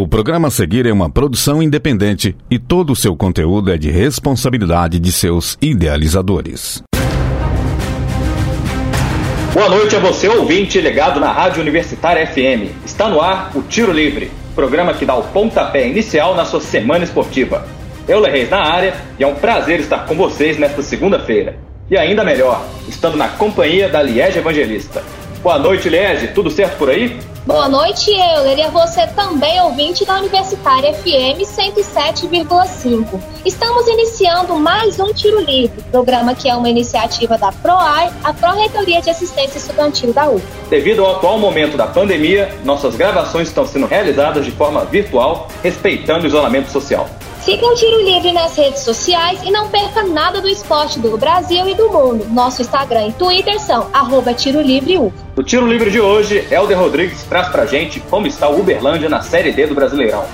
O programa a seguir é uma produção independente e todo o seu conteúdo é de responsabilidade de seus idealizadores. Boa noite a você, ouvinte ligado na Rádio Universitária FM. Está no ar o Tiro Livre, programa que dá o pontapé inicial na sua semana esportiva. Eu, Reis, na área e é um prazer estar com vocês nesta segunda-feira. E ainda melhor, estando na companhia da Liege Evangelista. Boa noite, Liege. Tudo certo por aí? Boa noite, Euler, e a você também, ouvinte da Universitária FM 107,5. Estamos iniciando mais um Tiro Livre, programa que é uma iniciativa da PROAI, a Pró-Reitoria de Assistência Estudantil da U. Devido ao atual momento da pandemia, nossas gravações estão sendo realizadas de forma virtual, respeitando o isolamento social. Siga o Tiro Livre nas redes sociais e não perca nada do esporte do Brasil e do mundo. Nosso Instagram e Twitter são arroba Tiro Livre U. No Tiro Livre de hoje, Helder Rodrigues traz pra gente como está o Uberlândia na Série D do Brasileirão.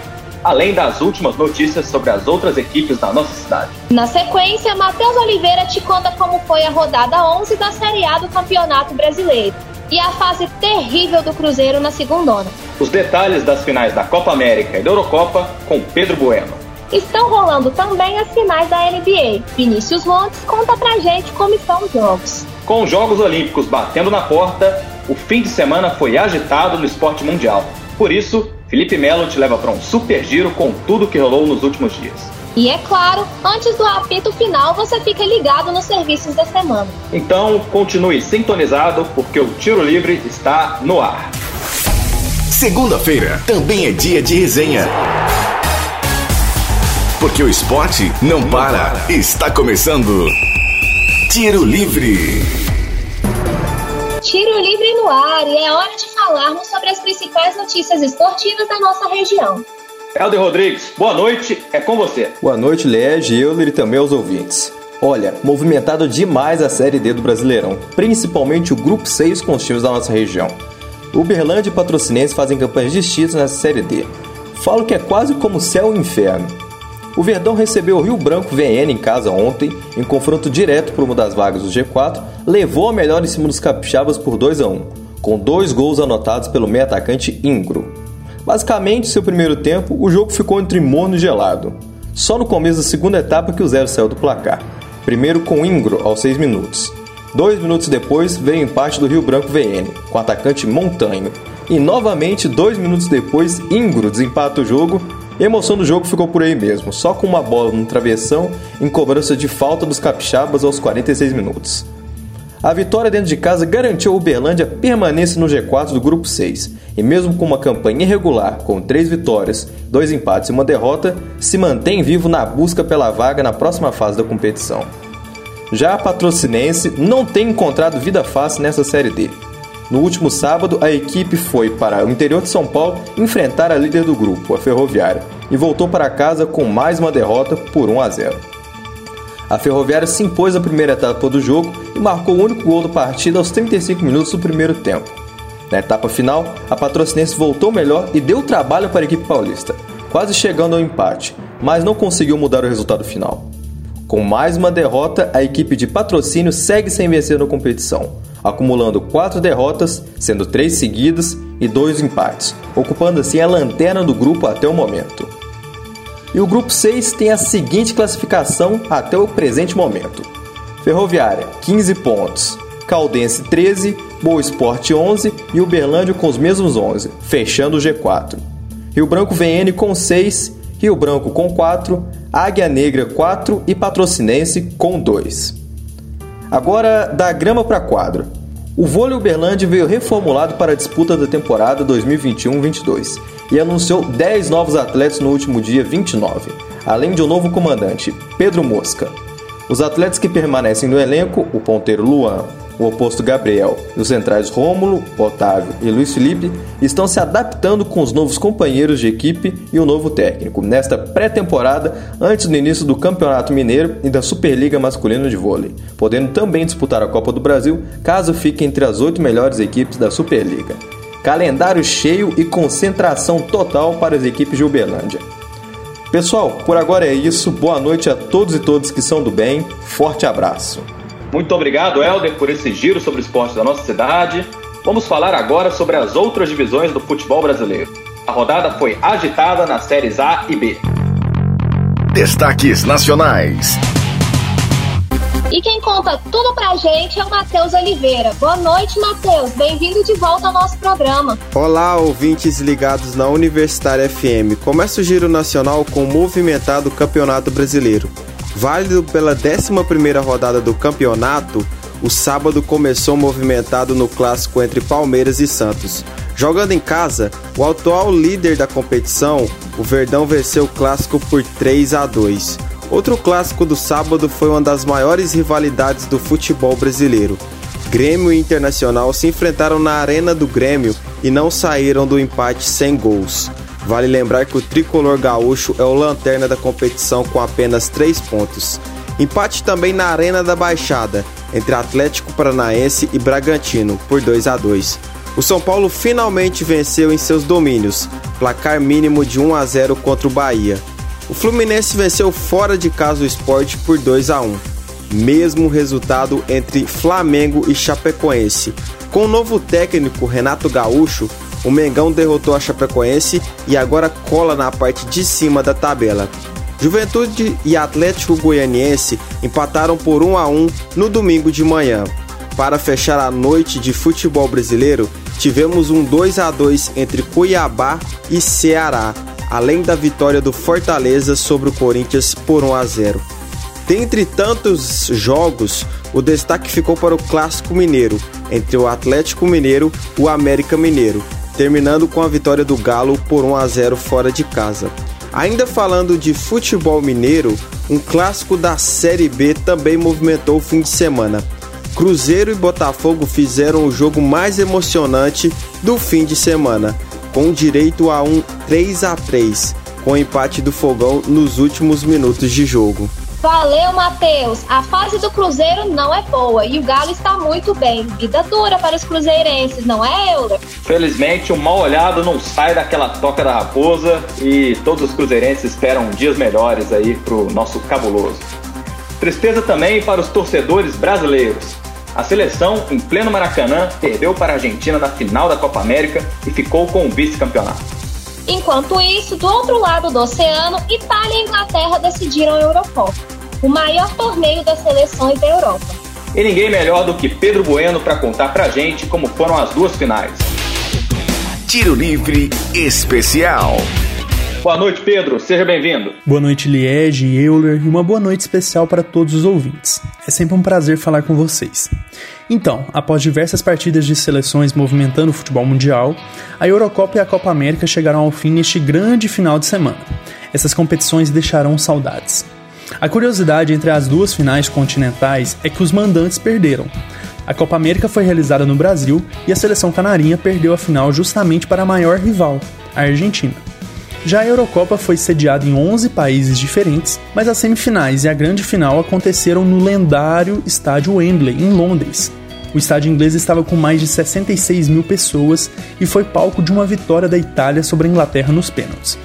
Além das últimas notícias sobre as outras equipes da nossa cidade. Na sequência, Matheus Oliveira te conta como foi a rodada 11 da Série A do Campeonato Brasileiro e a fase terrível do Cruzeiro na segunda. Os detalhes das finais da Copa América e da Eurocopa com Pedro Bueno. Estão rolando também as finais da NBA. Vinícius Montes conta pra gente como estão os jogos. Com os Jogos Olímpicos batendo na porta, o fim de semana foi agitado no esporte mundial. Por isso, Felipe Melo te leva para um super giro com tudo que rolou nos últimos dias. E é claro, antes do apito final, você fica ligado nos serviços da semana. Então, continue sintonizado, porque o Tiro Livre está no ar. Segunda-feira também é dia de resenha. Porque o esporte não para. Está começando. Tiro Livre. Tiro Livre no ar e é hora de falarmos sobre as principais notícias esportivas da nossa região. Helder Rodrigues, boa noite, é com você. Boa noite, Lege, Euler e também aos ouvintes. Olha, movimentado demais a Série D do Brasileirão, principalmente o Grupo 6 com os times da nossa região. Uberlândia e Patrocinense fazem campanhas distintas nessa Série D. Falo que é quase como céu e inferno. O Verdão recebeu o Rio Branco VN em casa ontem, em confronto direto por uma das vagas do G4, levou a melhor em cima dos capixabas por 2 a 1 com dois gols anotados pelo meio atacante Ingro. Basicamente, seu primeiro tempo, o jogo ficou entre morno e gelado. Só no começo da segunda etapa que o zero saiu do placar. Primeiro com Ingro aos 6 minutos. Dois minutos depois veio o empate do Rio Branco VN, com o atacante Montanho. E novamente, dois minutos depois, Ingro desempata o jogo e a emoção do jogo ficou por aí mesmo, só com uma bola no travessão em cobrança de falta dos capixabas aos 46 minutos. A vitória dentro de casa garantiu a Uberlândia permanência no G4 do grupo 6, e mesmo com uma campanha irregular, com três vitórias, dois empates e uma derrota, se mantém vivo na busca pela vaga na próxima fase da competição. Já a Patrocinense não tem encontrado vida fácil nessa Série D. No último sábado, a equipe foi para o interior de São Paulo enfrentar a líder do grupo, a Ferroviária, e voltou para casa com mais uma derrota por 1 a 0. A Ferroviária se impôs a primeira etapa do jogo e marcou o único gol da partida aos 35 minutos do primeiro tempo. Na etapa final, a Patrocinense voltou melhor e deu trabalho para a equipe paulista, quase chegando ao empate, mas não conseguiu mudar o resultado final. Com mais uma derrota, a equipe de patrocínio segue sem vencer na competição, acumulando quatro derrotas, sendo três seguidas e dois empates, ocupando assim a lanterna do grupo até o momento. E o grupo 6 tem a seguinte classificação até o presente momento: Ferroviária, 15 pontos, Caldense 13, Boa Esporte 11 e Uberlândia com os mesmos 11, fechando o G4. Rio Branco VN com 6, Rio Branco com 4, Águia Negra 4 e Patrocinense com 2. Agora, da grama para quadro. O vôlei Uberlândia veio reformulado para a disputa da temporada 2021-22 e anunciou 10 novos atletas no último dia 29, além de um novo comandante, Pedro Mosca. Os atletas que permanecem no elenco, o ponteiro Luan, o oposto Gabriel e os centrais Rômulo, Otávio e Luiz Felipe estão se adaptando com os novos companheiros de equipe e o novo técnico nesta pré-temporada antes do início do Campeonato Mineiro e da Superliga Masculina de Vôlei, podendo também disputar a Copa do Brasil caso fique entre as oito melhores equipes da Superliga. Calendário cheio e concentração total para as equipes de Uberlândia. Pessoal, por agora é isso. Boa noite a todos e todas que são do bem. Forte abraço. Muito obrigado, Helder, por esse giro sobre o esporte da nossa cidade. Vamos falar agora sobre as outras divisões do futebol brasileiro. A rodada foi agitada nas séries A e B. Destaques nacionais. E quem conta tudo pra gente é o Matheus Oliveira. Boa noite, Matheus. Bem-vindo de volta ao nosso programa. Olá, ouvintes ligados na Universitária FM. Começa o Giro Nacional com o movimentado Campeonato Brasileiro. Válido pela 11ª rodada do campeonato, o sábado começou movimentado no clássico entre Palmeiras e Santos. Jogando em casa, o atual líder da competição, o Verdão venceu o clássico por 3 a 2. Outro clássico do sábado foi uma das maiores rivalidades do futebol brasileiro. Grêmio e Internacional se enfrentaram na Arena do Grêmio e não saíram do empate sem gols. Vale lembrar que o tricolor gaúcho é o lanterna da competição com apenas 3 pontos. Empate também na Arena da Baixada, entre Atlético Paranaense e Bragantino, por 2 a 2. O São Paulo finalmente venceu em seus domínios, placar mínimo de 1 a 0 contra o Bahia. O Fluminense venceu fora de casa o esporte por 2 a 1. Mesmo resultado entre Flamengo e Chapecoense. Com o novo técnico Renato Gaúcho, o Mengão derrotou a Chapecoense e agora cola na parte de cima da tabela. Juventude e Atlético Goianiense empataram por 1 a 1 no domingo de manhã. Para fechar a noite de futebol brasileiro, tivemos um 2 a 2 entre Cuiabá e Ceará, além da vitória do Fortaleza sobre o Corinthians por 1 a 0. Dentre tantos jogos, o destaque ficou para o Clássico Mineiro, entre o Atlético Mineiro e o América Mineiro, terminando com a vitória do Galo por 1 a 0 fora de casa. Ainda falando de futebol mineiro, um clássico da Série B também movimentou o fim de semana. Cruzeiro e Botafogo fizeram o jogo mais emocionante do fim de semana, com direito a um 3 a 3, com empate do Fogão nos últimos minutos de jogo. Valeu, Matheus! A fase do Cruzeiro não é boa e o Galo está muito bem. Vida dura para os cruzeirenses, não é, Euler? Felizmente, o mal olhado não sai daquela toca da raposa e todos os cruzeirenses esperam dias melhores aí pro nosso cabuloso. Tristeza também para os torcedores brasileiros. A seleção, em pleno Maracanã, perdeu para a Argentina na final da Copa América e ficou com o vice-campeonato. Enquanto isso, do outro lado do oceano, Itália e Inglaterra decidiram a Eurocopa, o maior torneio das seleções da Europa. E ninguém melhor do que Pedro Bueno para contar pra gente como foram as duas finais. Tiro Livre Especial. Boa noite, Pedro. Seja bem-vindo. Boa noite, Liege, Euler, e uma boa noite especial para todos os ouvintes. É sempre um prazer falar com vocês. Então, após diversas partidas de seleções movimentando o futebol mundial, a Eurocopa e a Copa América chegaram ao fim neste grande final de semana. Essas competições deixarão saudades. A curiosidade entre as duas finais continentais é que os mandantes perderam. A Copa América foi realizada no Brasil e a seleção canarinha perdeu a final justamente para a maior rival, a Argentina. Já a Eurocopa foi sediada em 11 países diferentes, mas as semifinais e a grande final aconteceram no lendário estádio Wembley, em Londres. O estádio inglês estava com mais de 66 mil pessoas e foi palco de uma vitória da Itália sobre a Inglaterra nos pênaltis.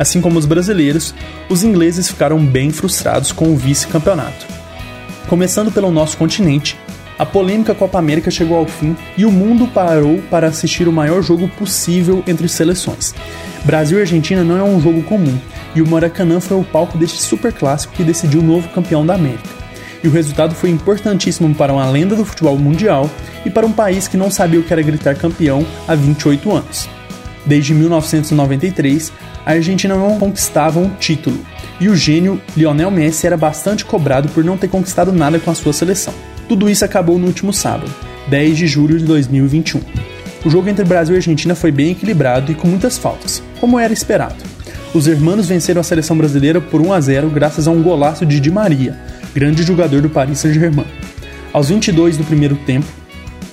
Assim como os brasileiros, os ingleses ficaram bem frustrados com o vice-campeonato. Começando pelo nosso continente, a polêmica Copa América chegou ao fim e o mundo parou para assistir o maior jogo possível entre seleções. Brasil e Argentina não é um jogo comum, e o Maracanã foi o palco deste super clássico que decidiu o novo campeão da América. E o resultado foi importantíssimo para uma lenda do futebol mundial e para um país que não sabia o que era gritar campeão há 28 anos. Desde 1993, a Argentina não conquistava um título, e o gênio Lionel Messi era bastante cobrado por não ter conquistado nada com a sua seleção. Tudo isso acabou no último sábado, 10 de julho de 2021. O jogo entre Brasil e Argentina foi bem equilibrado e com muitas faltas, como era esperado. Os hermanos venceram a seleção brasileira por 1 a 0 graças a um golaço de Di Maria, grande jogador do Paris Saint-Germain. Aos 22 do primeiro tempo,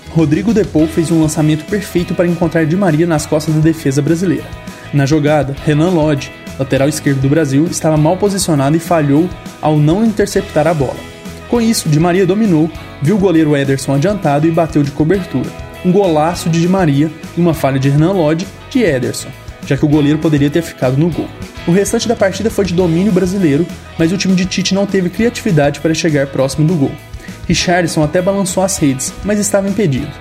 Rodrigo Depou fez um lançamento perfeito para encontrar Di Maria nas costas da defesa brasileira. Na jogada, Renan Lodge, lateral esquerdo do Brasil, estava mal posicionado e falhou ao não interceptar a bola. Com isso, Di Maria dominou, viu o goleiro Ederson adiantado e bateu de cobertura um golaço de Di Maria e uma falha de Hernan Lodge de Ederson, já que o goleiro poderia ter ficado no gol. O restante da partida foi de domínio brasileiro, mas o time de Tite não teve criatividade para chegar próximo do gol. Richardson até balançou as redes, mas estava impedido.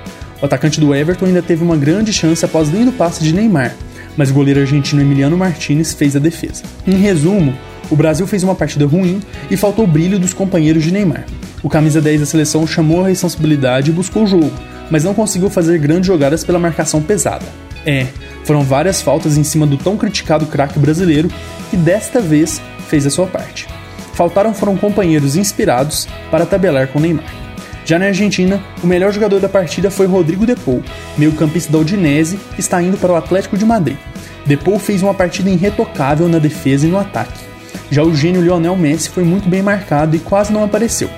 O atacante do Everton ainda teve uma grande chance após lindo passe de Neymar, mas o goleiro argentino Emiliano Martinez fez a defesa. Em resumo, o Brasil fez uma partida ruim e faltou o brilho dos companheiros de Neymar. O camisa 10 da seleção chamou a responsabilidade e buscou o jogo, mas não conseguiu fazer grandes jogadas pela marcação pesada. É, foram várias faltas em cima do tão criticado craque brasileiro que desta vez fez a sua parte. Faltaram foram companheiros inspirados para tabelar com Neymar. Já na Argentina, o melhor jogador da partida foi Rodrigo Depou, meio-campista da Udinese, que está indo para o Atlético de Madrid. Depou fez uma partida irretocável na defesa e no ataque. Já o gênio Lionel Messi foi muito bem marcado e quase não apareceu.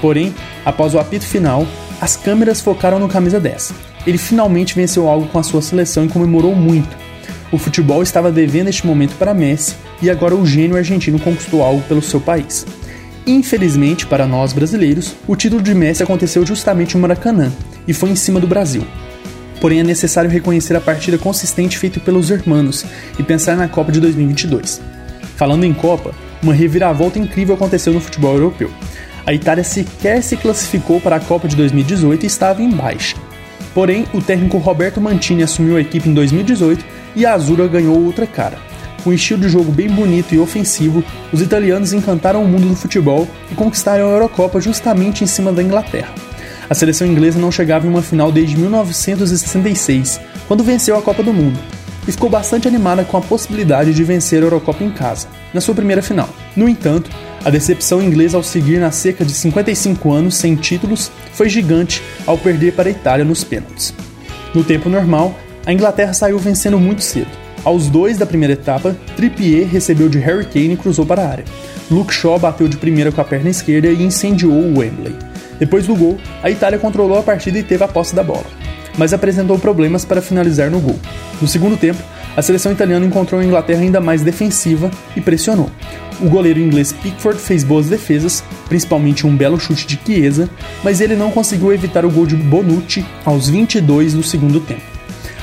Porém, após o apito final, as câmeras focaram no camisa 10. Ele finalmente venceu algo com a sua seleção e comemorou muito. O futebol estava devendo este momento para Messi e agora o gênio argentino conquistou algo pelo seu país. Infelizmente, para nós brasileiros, o título de Messi aconteceu justamente no Maracanã e foi em cima do Brasil. Porém, é necessário reconhecer a partida consistente feita pelos hermanos e pensar na Copa de 2022. Falando em Copa, uma reviravolta incrível aconteceu no futebol europeu. A Itália sequer se classificou para a Copa de 2018 e estava em baixa. Porém, o técnico Roberto Mantini assumiu a equipe em 2018 e a Azura ganhou outra cara. Com um estilo de jogo bem bonito e ofensivo, os italianos encantaram o mundo do futebol e conquistaram a Eurocopa justamente em cima da Inglaterra. A seleção inglesa não chegava em uma final desde 1966, quando venceu a Copa do Mundo, e ficou bastante animada com a possibilidade de vencer a Eurocopa em casa, na sua primeira final. No entanto, a decepção inglesa ao seguir na cerca de 55 anos sem títulos foi gigante ao perder para a Itália nos pênaltis. No tempo normal, a Inglaterra saiu vencendo muito cedo. Aos dois da primeira etapa, Trippier recebeu de Harry Kane e cruzou para a área. Luke Shaw bateu de primeira com a perna esquerda e incendiou o Wembley. Depois do gol, a Itália controlou a partida e teve a posse da bola, mas apresentou problemas para finalizar no gol. No segundo tempo, a seleção italiana encontrou a Inglaterra ainda mais defensiva e pressionou. O goleiro inglês Pickford fez boas defesas, principalmente um belo chute de Chiesa, mas ele não conseguiu evitar o gol de Bonucci aos 22 do segundo tempo.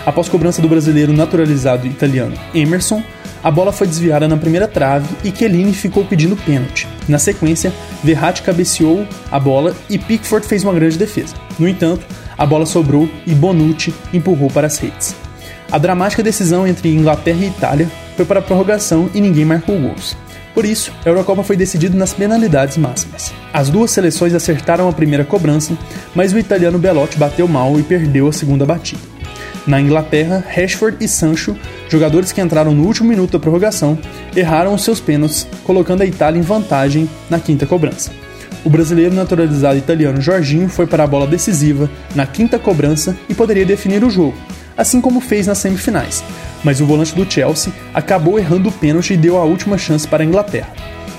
Após cobrança do brasileiro naturalizado italiano Emerson, a bola foi desviada na primeira trave e Chiellini ficou pedindo pênalti. Na sequência, Verratti cabeceou a bola e Pickford fez uma grande defesa. No entanto, a bola sobrou e Bonucci empurrou para as redes. A dramática decisão entre Inglaterra e Itália foi para a prorrogação e ninguém marcou gols. Por isso, a Eurocopa foi decidida nas penalidades máximas. As duas seleções acertaram a primeira cobrança, mas o italiano Belotti bateu mal e perdeu a segunda batida. Na Inglaterra, Rashford e Sancho, jogadores que entraram no último minuto da prorrogação, erraram os seus pênaltis, colocando a Itália em vantagem na quinta cobrança. O brasileiro naturalizado italiano Jorginho foi para a bola decisiva na quinta cobrança e poderia definir o jogo, assim como fez nas semifinais, mas o volante do Chelsea acabou errando o pênalti e deu a última chance para a Inglaterra.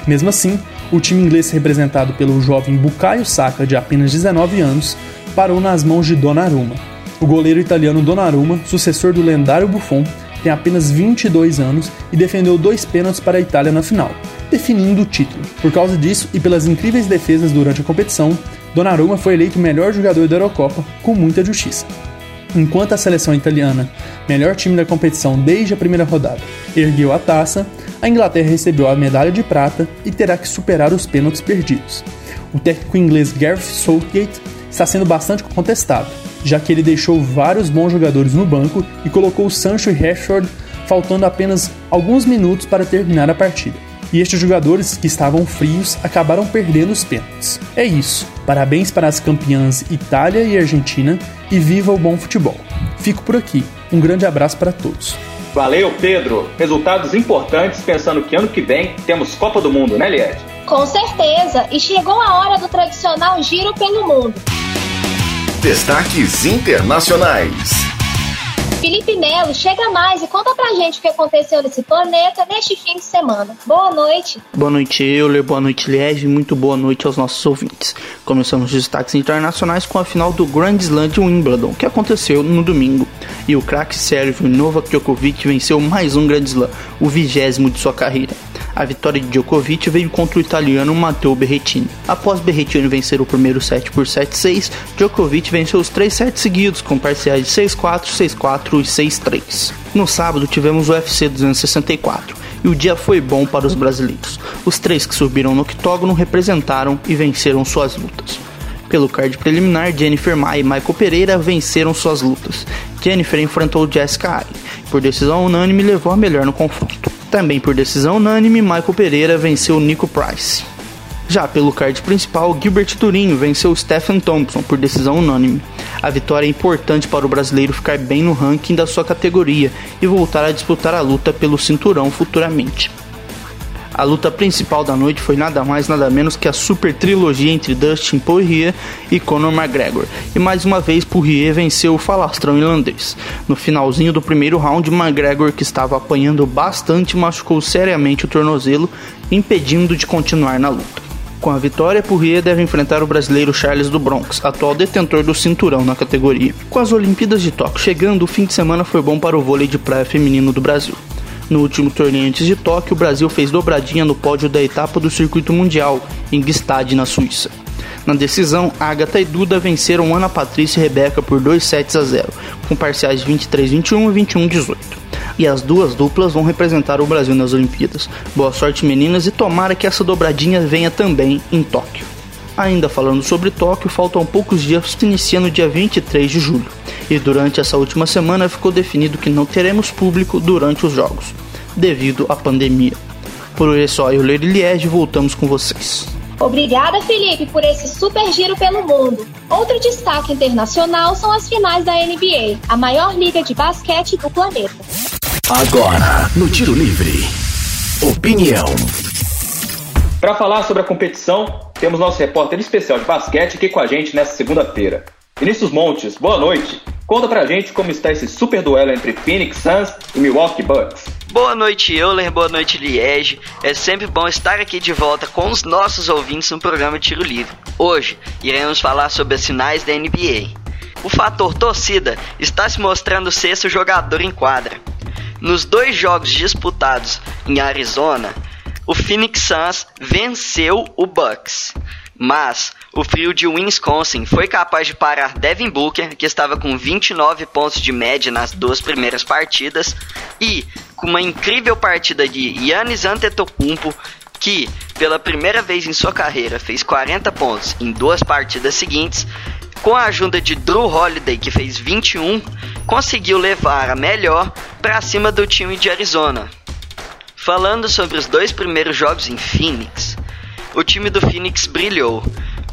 Mesmo assim, o time inglês representado pelo jovem Bukayo Saka, de apenas 19 anos, parou nas mãos de Donnarumma. O goleiro italiano Donnarumma, sucessor do lendário Buffon, tem apenas 22 anos e defendeu dois pênaltis para a Itália na final, definindo o título. Por causa disso e pelas incríveis defesas durante a competição, Donnarumma foi eleito o melhor jogador da Eurocopa com muita justiça. Enquanto a seleção italiana, melhor time da competição desde a primeira rodada, ergueu a taça, a Inglaterra recebeu a medalha de prata e terá que superar os pênaltis perdidos. O técnico inglês Gareth Southgate está sendo bastante contestado, já que ele deixou vários bons jogadores no banco e colocou Sancho e Rashford faltando apenas alguns minutos para terminar a partida e estes jogadores que estavam frios acabaram perdendo os pênaltis. É isso. Parabéns para as campeãs Itália e Argentina e viva o bom futebol. Fico por aqui. Um grande abraço para todos. Valeu, Pedro. Resultados importantes pensando que ano que vem temos Copa do Mundo, né, Liette? Com certeza. E chegou a hora do tradicional giro pelo mundo. Destaques internacionais. Felipe Melo, chega mais e conta pra gente o que aconteceu nesse planeta neste fim de semana. Boa noite. Boa noite, Euler. Boa noite, Liege. Muito boa noite aos nossos ouvintes. Começamos os destaques internacionais com a final do Grand Slam de Wimbledon, que aconteceu no domingo. E o craque sérvio Novak Djokovic venceu mais um Grand Slam, o vigésimo de sua carreira. A vitória de Djokovic veio contra o italiano Matteo Berrettini. Após Berrettini vencer o primeiro set por 7-6, Djokovic venceu os três sets seguidos com parciais de 6-4, 6-4 e 6-3. No sábado tivemos o UFC 264 e o dia foi bom para os brasileiros. Os três que subiram no octógono representaram e venceram suas lutas. Pelo card preliminar, Jennifer Maia e Michael Pereira venceram suas lutas. Jennifer enfrentou Jessica Allen por decisão unânime e levou a melhor no confronto. Também por decisão unânime, Michael Pereira venceu Nico Price. Já pelo card principal, Gilbert Turinho venceu Stephen Thompson por decisão unânime. A vitória é importante para o brasileiro ficar bem no ranking da sua categoria e voltar a disputar a luta pelo cinturão futuramente. A luta principal da noite foi nada mais nada menos que a super trilogia entre Dustin Poirier e Conor McGregor. E mais uma vez Poirier venceu o falastrão irlandês. No finalzinho do primeiro round, McGregor, que estava apanhando bastante, machucou seriamente o tornozelo, impedindo de continuar na luta. Com a vitória, Poirier deve enfrentar o brasileiro Charles do Bronx, atual detentor do cinturão na categoria. Com as Olimpíadas de Tóquio chegando, o fim de semana foi bom para o vôlei de praia feminino do Brasil. No último torneio antes de Tóquio, o Brasil fez dobradinha no pódio da etapa do circuito mundial, em Gstad, na Suíça. Na decisão, Agatha e Duda venceram Ana Patrícia e Rebeca por 2 sets a 0, com parciais 23-21 e 21-18. E as duas duplas vão representar o Brasil nas Olimpíadas. Boa sorte, meninas, e tomara que essa dobradinha venha também em Tóquio. Ainda falando sobre Tóquio, faltam poucos dias que inicia no dia 23 de julho. E durante essa última semana ficou definido que não teremos público durante os jogos, devido à pandemia. Por hoje é só, eu, Leire Liege, voltamos com vocês. Obrigada, Felipe, por esse super giro pelo mundo. Outro destaque internacional são as finais da NBA, a maior liga de basquete do planeta. Agora, no Tiro Livre. Opinião. Para falar sobre a competição, temos nosso repórter especial de basquete aqui com a gente nesta segunda-feira. Vinícius Montes, boa noite. Conta pra gente como está esse super duelo entre Phoenix Suns e Milwaukee Bucks. Boa noite, Euler. Boa noite, Liege. É sempre bom estar aqui de volta com os nossos ouvintes no programa Tiro Livre. Hoje iremos falar sobre as finais da NBA. O fator torcida está se mostrando ser seu jogador em quadra. Nos dois jogos disputados em Arizona, o Phoenix Suns venceu o Bucks. Mas o frio de Wisconsin foi capaz de parar Devin Booker, que estava com 29 pontos de média nas duas primeiras partidas, e com uma incrível partida de Giannis Antetokounmpo, que pela primeira vez em sua carreira fez 40 pontos em duas partidas seguintes, com a ajuda de Drew Holiday, que fez 21, conseguiu levar a melhor para cima do time de Arizona. Falando sobre os dois primeiros jogos em Phoenix, o time do Phoenix brilhou,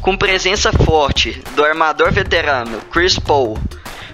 com presença forte do armador veterano Chris Paul,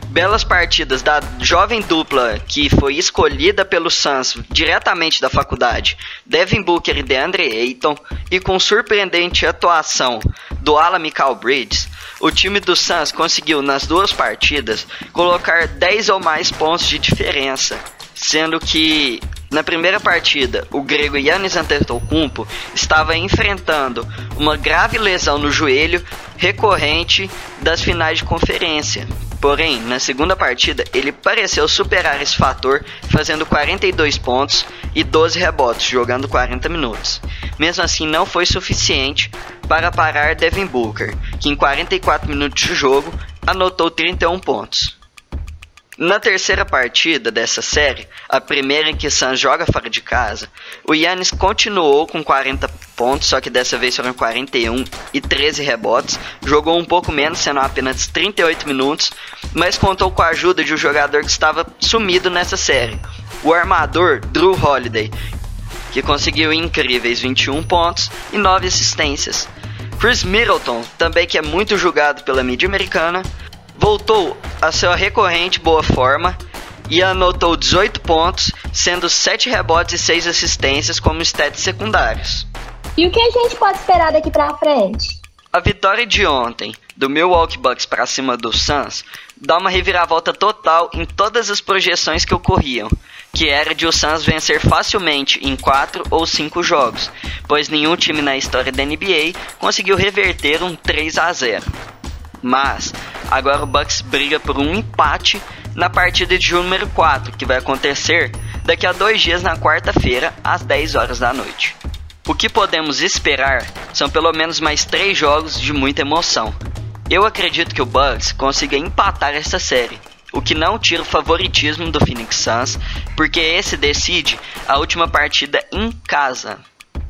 belas partidas da jovem dupla que foi escolhida pelo Suns diretamente da faculdade, Devin Booker e DeAndre Ayton, e com surpreendente atuação do Alan Michael Bridges, o time do Suns conseguiu nas duas partidas colocar 10 ou mais pontos de diferença, sendo que na primeira partida, o grego Yannis Antetokounmpo estava enfrentando uma grave lesão no joelho recorrente das finais de conferência. Porém, na segunda partida, ele pareceu superar esse fator, fazendo 42 pontos e 12 rebotes, jogando 40 minutos. Mesmo assim, não foi suficiente para parar Devin Booker, que em 44 minutos de jogo anotou 31 pontos. Na terceira partida dessa série, a primeira em que Suns joga fora de casa, o Yannis continuou com 40 pontos, só que dessa vez foram 41 e 13 rebotes, jogou um pouco menos, sendo apenas 38 minutos, mas contou com a ajuda de um jogador que estava sumido nessa série, o armador Drew Holiday, que conseguiu incríveis 21 pontos e 9 assistências. Chris Middleton, também que é muito julgado pela mídia americana, voltou a sua recorrente boa forma e anotou 18 pontos, sendo 7 rebotes e 6 assistências como stats secundários. E o que a gente pode esperar daqui pra frente? A vitória de ontem do Milwaukee Bucks para cima do Suns dá uma reviravolta total em todas as projeções que ocorriam, que era de o Suns vencer facilmente em 4 ou 5 jogos, pois nenhum time na história da NBA conseguiu reverter um 3 a 0. Mas agora o Bucks briga por um empate na partida de número 4, que vai acontecer daqui a dois dias na quarta-feira, às 10 horas da noite. O que podemos esperar são pelo menos mais três jogos de muita emoção. Eu acredito que o Bucks consiga empatar esta série, o que não tira o favoritismo do Phoenix Suns, porque esse decide a última partida em casa.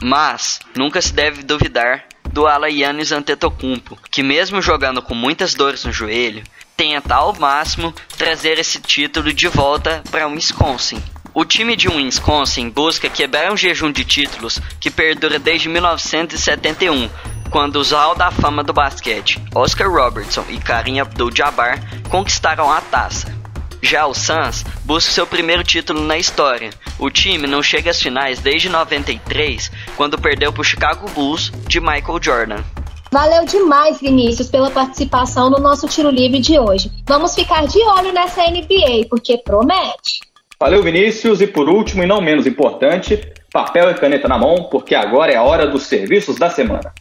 Mas nunca se deve duvidar do ala Yannis Antetokounmpo, que mesmo jogando com muitas dores no joelho, tenta ao máximo trazer esse título de volta para Wisconsin. O time de Wisconsin busca quebrar um jejum de títulos que perdura desde 1971, quando os Hall da Fama do basquete, Oscar Robertson e Karim Abdul-Jabbar, conquistaram a taça. Já o Suns busca seu primeiro título na história. O time não chega às finais desde 93, quando perdeu para o Chicago Bulls de Michael Jordan. Valeu demais, Vinícius, pela participação no nosso tiro livre de hoje. Vamos ficar de olho nessa NBA, porque promete. Valeu, Vinícius, e por último e não menos importante, papel e caneta na mão, porque agora é a hora dos serviços da semana.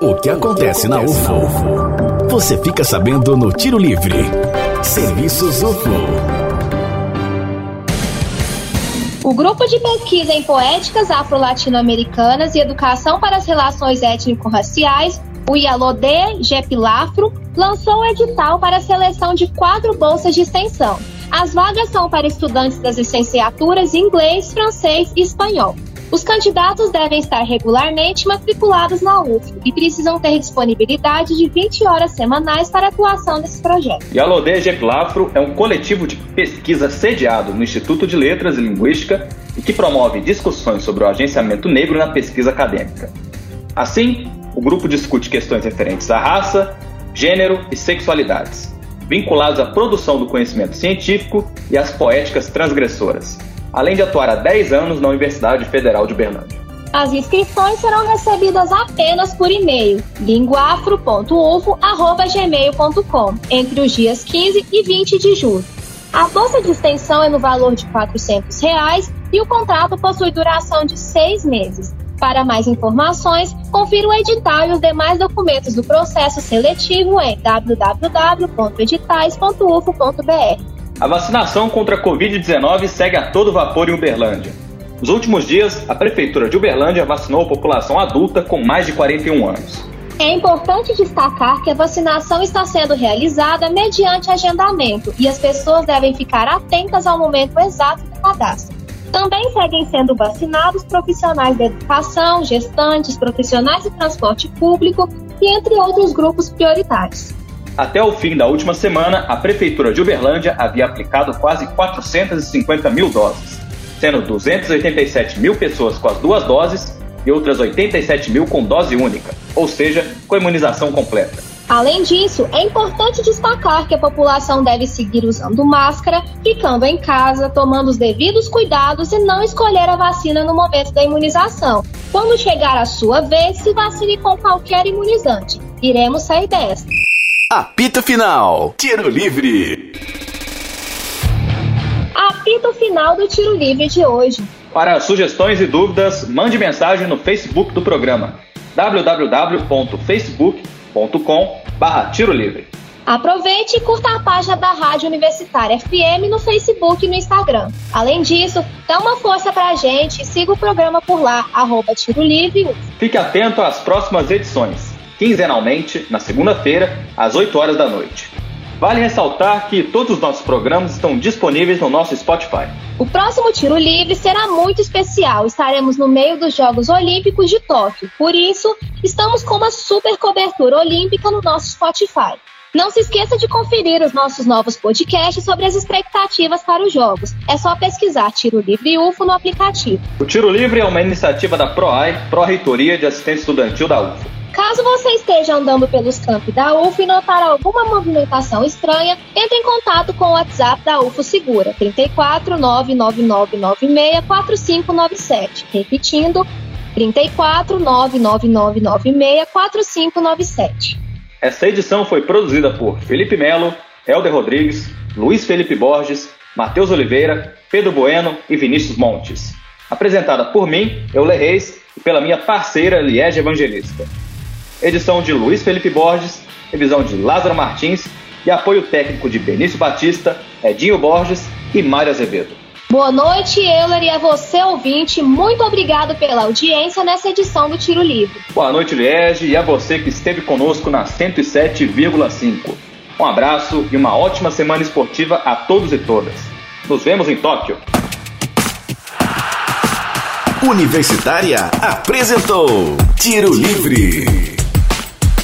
O que acontece na UFO? Você fica sabendo no Tiro Livre. Serviços UFO. O Grupo de Pesquisa em Poéticas Afro-Latino-Americanas e Educação para as Relações Étnico-Raciais, o IALODE GEPILAFRO, lançou o edital para a seleção de quatro bolsas de extensão. As vagas são para estudantes das licenciaturas em inglês, francês e espanhol. Os candidatos devem estar regularmente matriculados na UF e precisam ter disponibilidade de 20 horas semanais para atuação nesse projeto. E a Lode Geplafro é um coletivo de pesquisa sediado no Instituto de Letras e Linguística e que promove discussões sobre o agenciamento negro na pesquisa acadêmica. Assim, o grupo discute questões referentes à raça, gênero e sexualidades, vinculados à produção do conhecimento científico e às poéticas transgressoras além de atuar há 10 anos na Universidade Federal de Uberlândia. As inscrições serão recebidas apenas por e-mail linguafro.ufo.gmail.com entre os dias 15 e 20 de julho. A bolsa de extensão é no valor de 400 reais e o contrato possui duração de seis meses. Para mais informações, confira o edital e os demais documentos do processo seletivo em www.editais.ufo.br. A vacinação contra a Covid-19 segue a todo vapor em Uberlândia. Nos últimos dias, a Prefeitura de Uberlândia vacinou a população adulta com mais de 41 anos. É importante destacar que a vacinação está sendo realizada mediante agendamento e as pessoas devem ficar atentas ao momento exato do cadastro. Também seguem sendo vacinados profissionais da educação, gestantes, profissionais de transporte público e entre outros grupos prioritários. Até o fim da última semana, a Prefeitura de Uberlândia havia aplicado quase 450 mil doses, sendo 287 mil pessoas com as duas doses e outras 87 mil com dose única, ou seja, com imunização completa. Além disso, é importante destacar que a população deve seguir usando máscara, ficando em casa, tomando os devidos cuidados e não escolher a vacina no momento da imunização. Quando chegar a sua vez, se vacine com qualquer imunizante. Iremos sair desta. Apito Final. Tiro Livre. Apito final do Tiro Livre de hoje. Para sugestões e dúvidas, mande mensagem no Facebook do programa www.facebook.com Tiro Livre. Aproveite e curta a página da Rádio Universitária FM no Facebook e no Instagram. Além disso, dá uma força pra gente e siga o programa por lá, arroba Tiro Livre. Fique atento às próximas edições quinzenalmente, na segunda-feira, às 8 horas da noite. Vale ressaltar que todos os nossos programas estão disponíveis no nosso Spotify. O próximo Tiro Livre será muito especial. Estaremos no meio dos Jogos Olímpicos de Tóquio. Por isso, estamos com uma super cobertura olímpica no nosso Spotify. Não se esqueça de conferir os nossos novos podcasts sobre as expectativas para os jogos. É só pesquisar Tiro Livre UFO no aplicativo. O Tiro Livre é uma iniciativa da PROAI, Pró-Reitoria de Assistência Estudantil da UFO. Caso você esteja andando pelos campos da UFO e notar alguma movimentação estranha, entre em contato com o WhatsApp da UFO Segura, 34 99996 4597. Repetindo, 34 99996 4597. Esta edição foi produzida por Felipe Melo, Helder Rodrigues, Luiz Felipe Borges, Matheus Oliveira, Pedro Bueno e Vinícius Montes. Apresentada por mim, Euler Reis, e pela minha parceira Liege Evangelista edição de Luiz Felipe Borges, revisão de Lázaro Martins e apoio técnico de Benício Batista, Edinho Borges e Mário Azevedo. Boa noite, Euler, e a você, ouvinte. Muito obrigado pela audiência nessa edição do Tiro Livre. Boa noite, Liege, e a você que esteve conosco na 107,5. Um abraço e uma ótima semana esportiva a todos e todas. Nos vemos em Tóquio. Universitária apresentou Tiro Livre.